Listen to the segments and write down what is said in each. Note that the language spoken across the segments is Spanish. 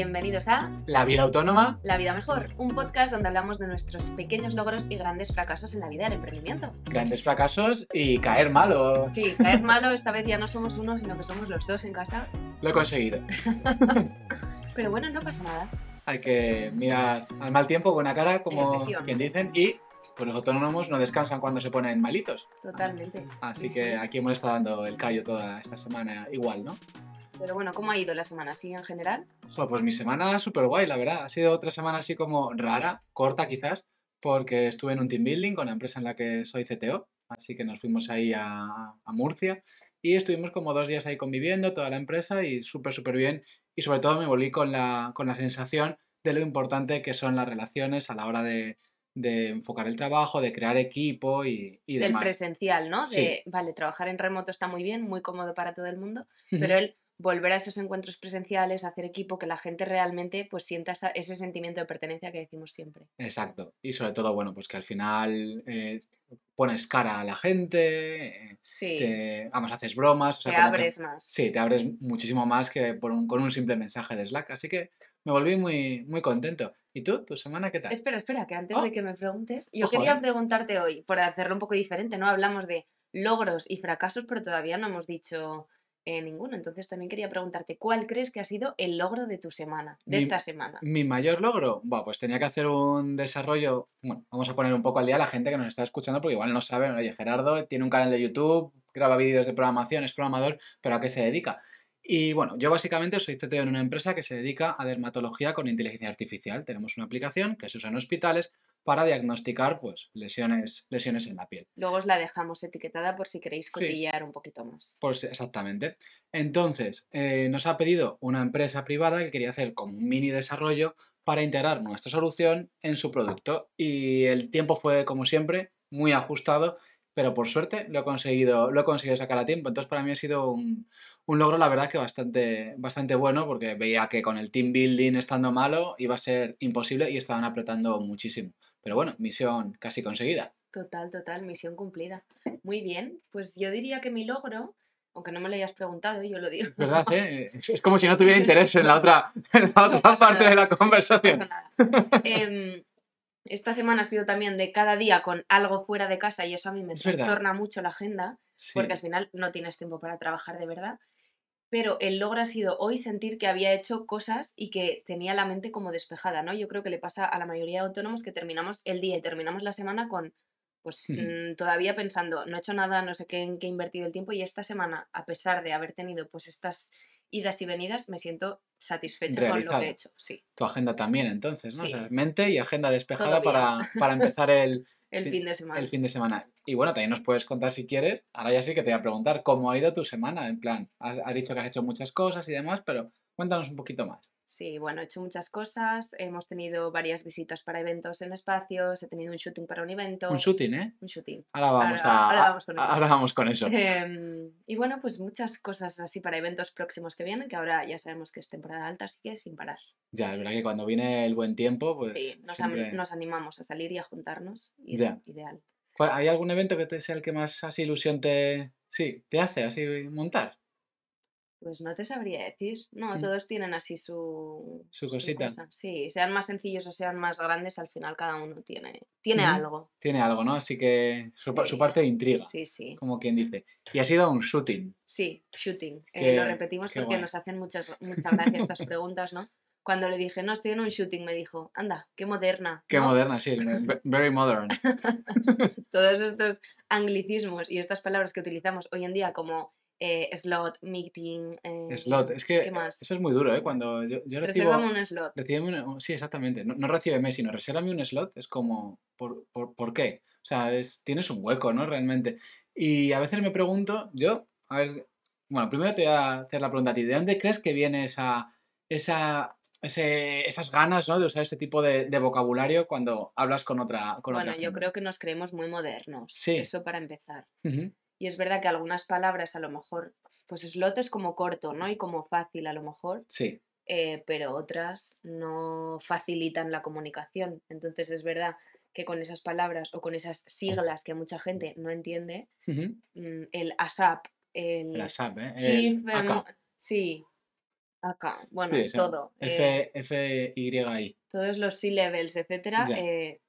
Bienvenidos a La vida autónoma. La vida mejor, un podcast donde hablamos de nuestros pequeños logros y grandes fracasos en la vida del emprendimiento. Grandes fracasos y caer malo. Sí, caer malo, esta vez ya no somos uno, sino que somos los dos en casa. Lo he conseguido. Pero bueno, no pasa nada. Hay que mirar al mal tiempo, buena cara, como quien dicen, y pues los autónomos no descansan cuando se ponen malitos. Totalmente. Así Sí, que sí. aquí hemos estado dando el callo toda esta semana igual, ¿no? Pero bueno, ¿cómo ha ido la semana? ¿Sí en general? Joder, pues mi semana súper guay, la verdad. Ha sido otra semana así como rara, corta quizás, porque estuve en un team building con la empresa en la que soy CTO. Así que nos fuimos ahí a, a Murcia y estuvimos como dos días ahí conviviendo, toda la empresa, y súper, súper bien. Y sobre todo me volví con la, con la sensación de lo importante que son las relaciones a la hora de, de enfocar el trabajo, de crear equipo y, y Del demás. presencial, ¿no? Sí. De, vale, trabajar en remoto está muy bien, muy cómodo para todo el mundo, pero el volver a esos encuentros presenciales, hacer equipo, que la gente realmente pues sienta esa- ese sentimiento de pertenencia que decimos siempre. Exacto. Y sobre todo, bueno, pues que al final eh, pones cara a la gente, Sí, te, vamos, haces bromas. o sea, te que- abres más. sí, te abres muchísimo más que por un- con un simple mensaje de Slack. Así que me volví muy, muy contento. ¿Y tú? ¿Tu semana qué tal? Espera, espera, que antes Oh. de que me preguntes, yo quería eh. preguntarte hoy, por hacerlo un poco diferente, ¿no? Hablamos de logros y fracasos, pero todavía no hemos dicho eh, ninguno. Entonces también quería preguntarte, ¿cuál crees que ha sido el logro de tu semana, de Mi- esta semana? Mi mayor logro, Buah, pues tenía que hacer un desarrollo. Bueno, vamos a poner un poco al día a la gente que nos está escuchando, porque igual no saben. Oye, Gerardo tiene un canal de YouTube, graba vídeos de programación, es programador, pero ¿a qué se dedica? Y bueno, yo básicamente soy CTO en una empresa que se dedica a dermatología con inteligencia artificial. Tenemos una aplicación que se usa en hospitales para diagnosticar pues, lesiones, lesiones en la piel. Luego os la dejamos etiquetada por si queréis Sí. cotillear un poquito más. Pues exactamente. Entonces, eh, nos ha pedido una empresa privada que quería hacer como un mini desarrollo para integrar nuestra solución en su producto. Y el tiempo fue, como siempre, muy ajustado, pero por suerte lo he conseguido, lo he conseguido sacar a tiempo. Entonces, para mí ha sido un, un logro, la verdad, que bastante, bastante bueno, porque veía que con el team building estando malo iba a ser imposible y estaban apretando muchísimo. Pero bueno, misión casi conseguida. Total, total, misión cumplida. Muy bien, pues yo diría que mi logro, aunque no me lo hayas preguntado, yo lo digo. ¿Verdad? eh? Es como si no tuviera interés en la otra, en la otra parte nada. de la conversación. nada. Em, esta semana ha sido también de cada día con algo fuera de casa y eso a mí me Es trastorna mucho la agenda Sí. porque al final no tienes tiempo para trabajar de verdad. Pero el logro ha sido hoy sentir que había hecho cosas y que tenía la mente como despejada, ¿no? Yo creo que le pasa a la mayoría de autónomos que terminamos el día y terminamos la semana con, pues mm, todavía pensando, no he hecho nada, no sé qué en qué he invertido el tiempo y esta semana, a pesar de haber tenido pues estas idas y venidas, me siento satisfecha con lo que he hecho, sí. Tu agenda también, entonces, ¿no? O Sí. sea, mente y agenda despejada para, para empezar el, El fin de semana. el fin de semana. Y bueno, también nos puedes contar si quieres. Ahora ya sí que te voy a preguntar cómo ha ido tu semana. En plan, has, has dicho que has hecho muchas cosas y demás, pero cuéntanos un poquito más. Sí, bueno, he hecho muchas cosas. Hemos tenido varias visitas para eventos en espacios. He tenido un shooting para un evento. Un shooting, ¿eh? Un shooting. Ahora vamos, Ahora- a, ahora vamos con eso. ahora vamos con eso. Em, y bueno, pues muchas cosas así para eventos próximos que vienen, que ahora ya sabemos que es temporada alta, así que sin parar. Ya, es verdad que cuando viene el buen tiempo, pues sí, nos, am- siempre- nos animamos a salir y a juntarnos. Y Ya. es ideal. ¿Cuál- ¿Hay algún evento que te sea el que más así ilusión te, sí, te hace así montar? Pues no te sabría decir. No, Mm. todos tienen así su, Su cosita. Sí, sean más sencillos o sean más grandes, al final cada uno tiene, tiene algo. Tiene algo, ¿no? Así que su, parte de intriga, Sí, sí. como quien dice. Y ha sido un shooting. Sí, shooting. Eh, lo repetimos porque guay. nos hacen muchas, muchas gracias estas preguntas, ¿no? Cuando le dije, no, estoy en un shooting, me dijo, anda, qué moderna. Qué ¿no? moderna, sí, ve- very modern. Todos estos anglicismos y estas palabras que utilizamos hoy en día como eh, slot, meeting. eh, Slot, es que ¿Qué más? eso es muy duro, ¿eh? Cuando yo, yo recibo... Resérvame un slot. un- sí, exactamente. No, no recíbeme, sino resérvame un slot. Es como, ¿por, por, por qué? O sea, es, tienes un hueco, ¿no? Realmente. Y a veces me pregunto, yo, a ver, bueno, primero te voy a hacer la pregunta a ti. ¿De dónde crees que viene esa, esa, ese- esas ganas, ¿no? De usar ese tipo de, de vocabulario cuando hablas con otra con Bueno, otra yo gente? creo que nos creemos muy modernos. Sí. Eso para empezar. Ujú, Y es verdad que algunas palabras a lo mejor, pues slot es como corto, ¿no? Y como fácil a lo mejor. Sí, eh, pero otras no facilitan la comunicación. Entonces es verdad que con esas palabras o con esas siglas que mucha gente no entiende, mm, el ASAP, el El ASAP, ¿eh? El Chief, AK. em, sí, Acá, bueno, Sí, sí, todo. eh, F, FYI. todos los C-levels, etcétera. Eh,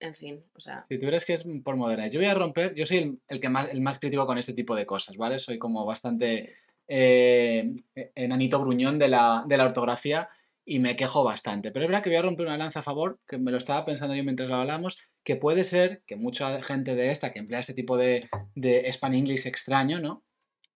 en fin, o sea, Si tú que es por moderna. Yo voy a romper, yo soy el, el que más, el más crítico con este tipo de cosas, ¿vale? Soy como bastante eh, enanito gruñón de la, de la ortografía y me quejo bastante. Pero es verdad que voy a romper una lanza a favor, que me lo estaba pensando yo mientras lo hablamos, que puede ser que mucha gente de esta que emplea este tipo de, de Span English extraño, ¿no?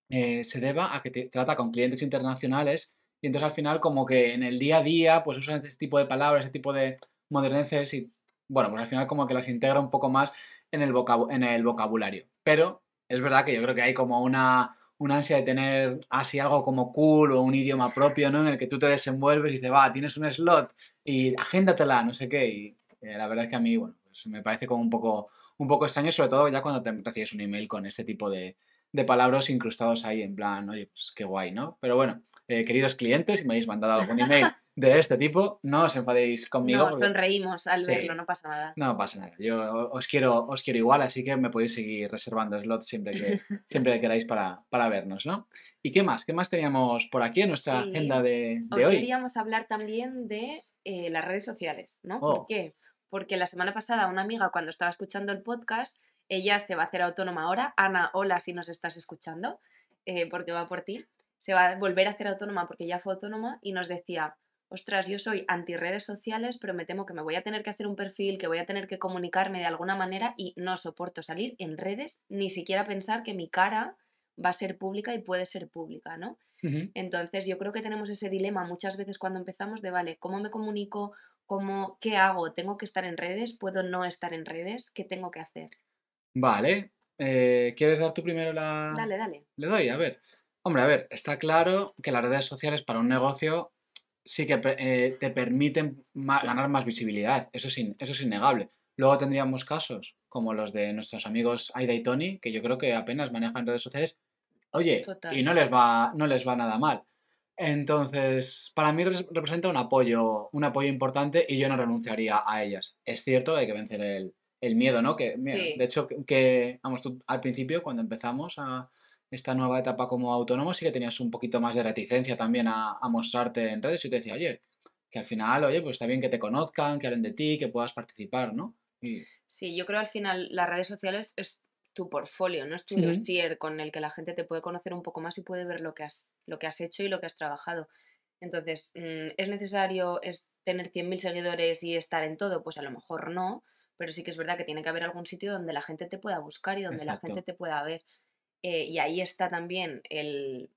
Eh, se deba a que te trata con clientes internacionales y entonces al final como que en el día a día pues usan ese tipo de palabras, ese tipo de moderneces y bueno, pues al final como que las integra un poco más en el, en el vocabulario. Pero es verdad que yo creo que hay como una, una ansia de tener así algo como cool o un idioma propio, ¿no? En el que tú te desenvuelves y dices, va, tienes un slot y agéndatela, no sé qué. Y eh, la verdad es que a mí, bueno, pues me parece como un poco, un poco extraño, sobre todo ya cuando te recibes un email con este tipo de, de palabras incrustados ahí, en plan, oye, pues qué guay, ¿no? Pero bueno, eh, queridos clientes, si me habéis mandado algún email de este tipo, no os enfadéis conmigo. no, porque- sonreímos al Sí. verlo, no pasa nada. no pasa nada. Yo os quiero, os quiero igual, así que me podéis seguir reservando slots siempre que, siempre que queráis para, para vernos, ¿no? ¿Y qué más? ¿Qué más teníamos por aquí en nuestra Sí. agenda de, Hoy de hoy? queríamos hablar también de eh, las redes sociales, ¿no? Oh. ¿Por qué? Porque la semana pasada una amiga cuando estaba escuchando el podcast, ella se va a hacer autónoma ahora. Ana, hola si nos estás escuchando, eh, porque va por ti. Se va a volver a hacer autónoma porque ya fue autónoma y nos decía, ostras, yo soy anti redes sociales, pero me temo que me voy a tener que hacer un perfil, que voy a tener que comunicarme de alguna manera y no soporto salir en redes, ni siquiera pensar que mi cara va a ser pública y puede ser pública, ¿no? Entonces, yo creo que tenemos ese dilema muchas veces cuando empezamos de, vale, ¿cómo me comunico? ¿Cómo, ¿Qué hago? ¿Tengo que estar en redes? ¿Puedo no estar en redes? ¿Qué tengo que hacer? Vale. eh, ¿Quieres dar tú primero la...? Dale, dale. Le doy, a ver. Hombre, a ver, está claro que las redes sociales para un negocio sí que eh, te permiten ganar más visibilidad, eso es, in- eso es innegable. Luego tendríamos casos como los de nuestros amigos Aida y Tony, que yo creo que apenas manejan redes sociales, oye, Total. y no les va, no les va nada mal. Entonces, para mí res- representa un apoyo, un apoyo importante y yo no renunciaría a ellas. Es cierto, hay que vencer el, el miedo, ¿no? Que, mira, Sí. De hecho, que- que, vamos, tú al principio, cuando empezamos a esta nueva etapa como autónomo, sí que tenías un poquito más de reticencia también a, a mostrarte en redes y te decía, oye, que al final, oye, pues está bien que te conozcan, que hablen de ti, que puedas participar, ¿no? Y, Sí, yo creo al final las redes sociales es tu portfolio, no es tu dossier con el que la gente te puede conocer un poco más y puede ver lo que has, lo que has hecho y lo que has trabajado. Entonces, mm, ¿es necesario es tener 100.000 seguidores y estar en todo? Pues a lo mejor no, pero sí que es verdad que tiene que haber algún sitio donde la gente te pueda buscar y donde la gente te pueda ver. Eh, y ahí está también el,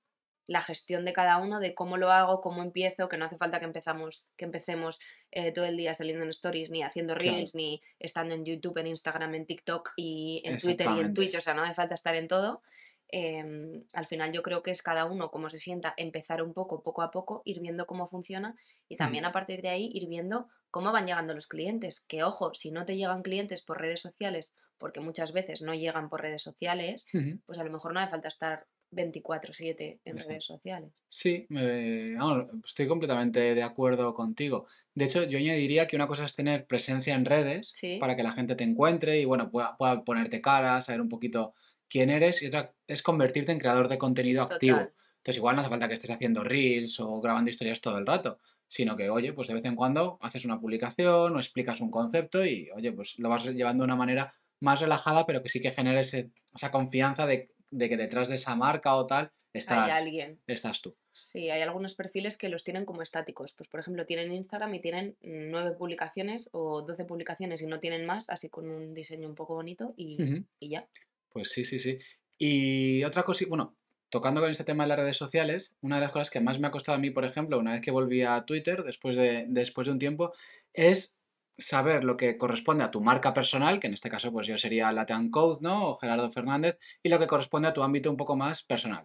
la gestión de cada uno, de cómo lo hago, cómo empiezo, que no hace falta que, empezamos, que empecemos eh, todo el día saliendo en stories, ni haciendo Claro. reels, ni estando en YouTube, en Instagram, en TikTok y en Twitter y en. Twitch, o sea, no hace falta estar en todo. Em, al final yo creo que es cada uno como se sienta, empezar un poco, poco a poco, ir viendo cómo funciona y también a partir de ahí ir viendo cómo van llegando los clientes. Que ojo, si no te llegan clientes por redes sociales, porque muchas veces no llegan por redes sociales, pues a lo mejor no hace falta estar 24/7 en redes sociales. Sí, vamos, estoy completamente de acuerdo contigo. De hecho, yo añadiría que una cosa es tener presencia en redes Sí. para que la gente te encuentre y bueno, pueda, pueda ponerte cara, saber un poquito quién eres y otra es convertirte en creador de contenido activo. Entonces igual no hace falta que estés haciendo reels o grabando historias todo el rato, sino que, oye, pues de vez en cuando haces una publicación o explicas un concepto y, oye, pues lo vas llevando de una manera más relajada, pero que sí que genere ese- esa confianza de, de que detrás de esa marca o tal Hay estás, alguien. estás tú. Sí, hay algunos perfiles que los tienen como estáticos. Pues, por ejemplo, tienen Instagram y tienen nueve publicaciones o 12 publicaciones y no tienen más, así con un diseño un poco bonito y, y ya. Pues sí, sí, sí. Y otra cosa, bueno, tocando con este tema de las redes sociales, una de las cosas que más me ha costado a mí, por ejemplo, una vez que volví a Twitter, después de, después de un tiempo, es saber lo que corresponde a tu marca personal, que en este caso pues yo sería Latean Code, ¿no? O Gerardo Fernández, y lo que corresponde a tu ámbito un poco más personal.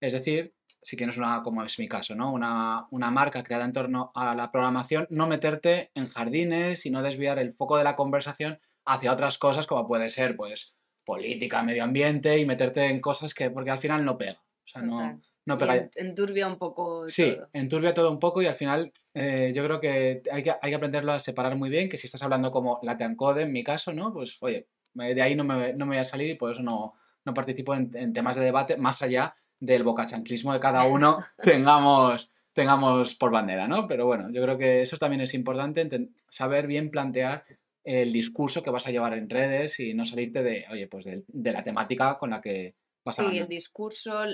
Es decir, si tienes una, como es mi caso, ¿no? Una, una marca creada en torno a la programación, no meterte en jardines y no desviar el foco de la conversación hacia otras cosas como puede ser, pues, política, medio ambiente y meterte en cosas que, porque al final no pega. O sea, no, no pega. en- enturbia un poco Sí, todo. enturbia todo un poco y al final eh, yo creo que hay, que hay que aprenderlo a separar muy bien, que si estás hablando como Latin Code en mi caso, ¿no? Pues oye, de ahí no me, no me voy a salir y por eso no, no participo en, en temas de debate más allá del bocachanclismo de cada uno tengamos, tengamos por bandera, ¿no? Pero bueno, yo creo que eso también es importante, saber bien plantear el discurso que vas a llevar en redes y no salirte de, oye, pues de, de la temática con la que vas a Sí, ganar. el discurso,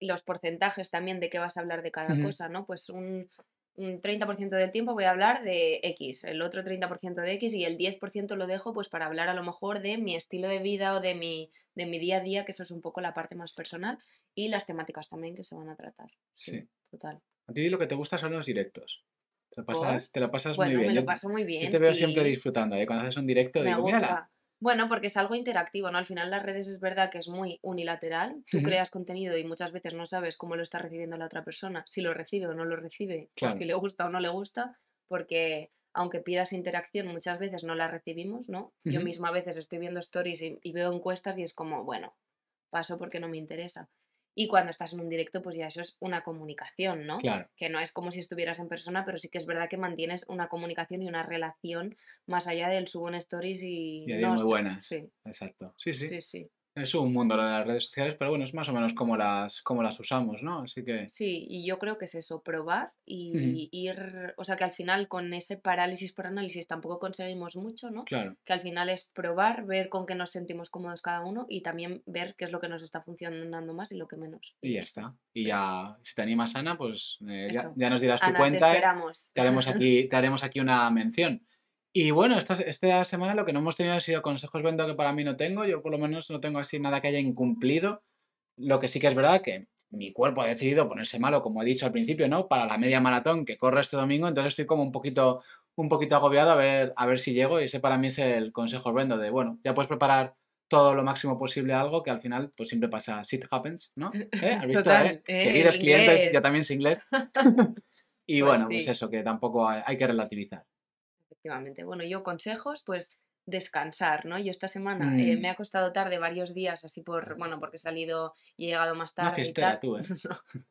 los porcentajes también de qué vas a hablar de cada cosa, ¿no? Pues un, un 30% del tiempo voy a hablar de X, el otro 30% de X y el 10% lo dejo pues para hablar a lo mejor de mi estilo de vida o de mi, de mi día a día, que eso es un poco la parte más personal, y las temáticas también que se van a tratar. Sí, Sí. total. A ti lo que te gusta son los directos. Te lo pasas, te lo pasas Bueno, muy bien. me lo paso muy Yo bien. te veo siempre disfrutando. ¿eh? Cuando haces un directo, Me digo, mírala. gusta. Bueno, porque es algo interactivo, ¿no? Al final las redes es verdad que es muy unilateral. Tú creas contenido y muchas veces no sabes cómo lo está recibiendo la otra persona, si lo recibe o no lo recibe, Claro. o si le gusta o no le gusta, porque aunque pidas interacción muchas veces no la recibimos, ¿no? Yo misma a veces estoy viendo stories y, y veo encuestas y es como, bueno, paso porque no me interesa. Y cuando estás en un directo, pues ya eso es una comunicación, ¿no? Claro. que no es como si estuvieras en persona, pero sí que es verdad que mantienes una comunicación y una relación más allá del subo en stories y... Y hay no muy buenas. Sí, Exacto. Sí, sí, sí, sí. Es un mundo de las redes sociales, pero bueno, es más o menos como las, como las usamos, ¿no? Así que. Sí, y yo creo que es eso, probar y ir... O sea, que al final con ese parálisis por análisis tampoco conseguimos mucho, ¿no? Claro. Que al final es probar, ver con qué nos sentimos cómodos cada uno y también ver qué es lo que nos está funcionando más y lo que menos. Y ya está. Y ya, si te animas, Ana, pues eh, ya, ya nos dirás tu Ana, te cuenta. esperamos. te haremos aquí, te haremos aquí una mención. Y bueno, esta, esta semana lo que no hemos tenido ha sido consejos vendo que para mí no tengo. Yo por lo menos no tengo así nada que haya incumplido. Lo que sí que es verdad que mi cuerpo ha decidido ponerse malo, como he dicho al principio, ¿no? Para la media maratón que corre este domingo, entonces estoy como un poquito, un poquito agobiado a ver, a ver si llego. Y ese para mí es el consejo vendo de, bueno, ya puedes preparar todo lo máximo posible a algo que al final pues siempre pasa, shit happens, ¿no? ¿Eh? ¿Has visto, Total, eh? eh, Queridos clientes, yo inglés. también sé inglés. y Pues bueno, pues eso, que tampoco hay que relativizar. Efectivamente. Bueno, yo consejos, pues descansar, ¿no? Yo esta semana eh, Mm. me ha costado tarde varios días, así por, bueno, porque he salido y he llegado más Una tarde y tal. tú, ¿eh?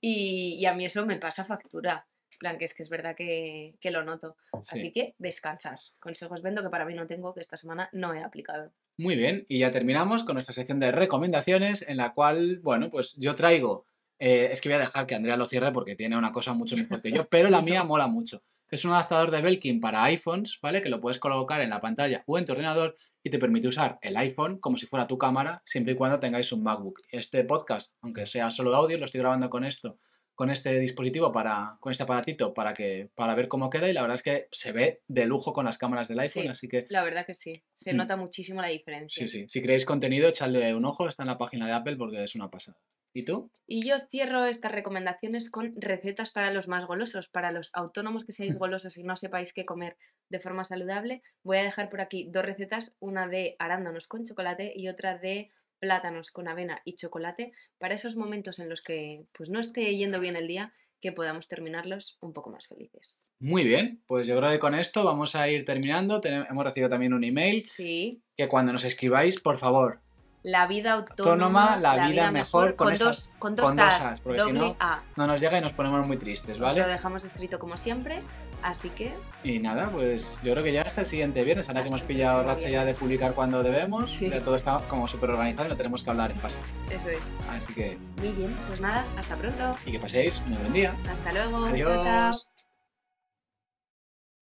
y, y a mí eso me pasa factura. En plan, que es que es verdad que, que lo noto. Sí. Así que descansar. Consejos vendo que para mí no tengo, que esta semana no he aplicado. Muy bien, y ya terminamos con nuestra sección de recomendaciones, en la cual, bueno, pues yo traigo, eh, es que voy a dejar que Andrea lo cierre porque tiene una cosa mucho mejor que yo, pero la mía mola mucho. Es un adaptador de Belkin para iPhones, ¿vale? Que lo puedes colocar en la pantalla o en tu ordenador y te permite usar el iPhone como si fuera tu cámara, siempre y cuando tengáis un MacBook. Este podcast, aunque sea solo audio, lo estoy grabando con esto, con este dispositivo, para, con este aparatito, para, que, para ver cómo queda y la verdad es que se ve de lujo con las cámaras del iPhone, Sí. así que La verdad que sí. Se Mm. nota muchísimo la diferencia. Sí, sí. Si queréis contenido, echadle un ojo. Está en la página de Apple porque es una pasada. ¿Y tú? Y yo cierro estas recomendaciones con recetas para los más golosos, para los autónomos que seáis golosos y no sepáis qué comer de forma saludable. Voy a dejar por aquí dos recetas, una de arándanos con chocolate y otra de plátanos con avena y chocolate, para esos momentos en los que pues no esté yendo bien el día, que podamos terminarlos un poco más felices. Muy bien. Pues yo creo que con esto vamos a ir terminando. Tenem- hemos recibido también un email Sí, que cuando nos escribáis, por favor, la vida autónoma, Autónoma, la vida mejor con con, esas- dos, con dos con dos As, as, porque si no, A. no nos llega y nos ponemos muy tristes, ¿vale? Lo dejamos escrito como siempre, así que Y nada, pues yo creo que ya hasta el siguiente viernes. Ahora que hemos pillado racha ya de publicar cuando debemos, Sí. ya todo está como súper organizado y no tenemos que hablar en pasado. eso es. Así que, Muy bien, pues nada, hasta pronto. y que paséis un buen día. Hasta luego. Chao, Adiós. chao.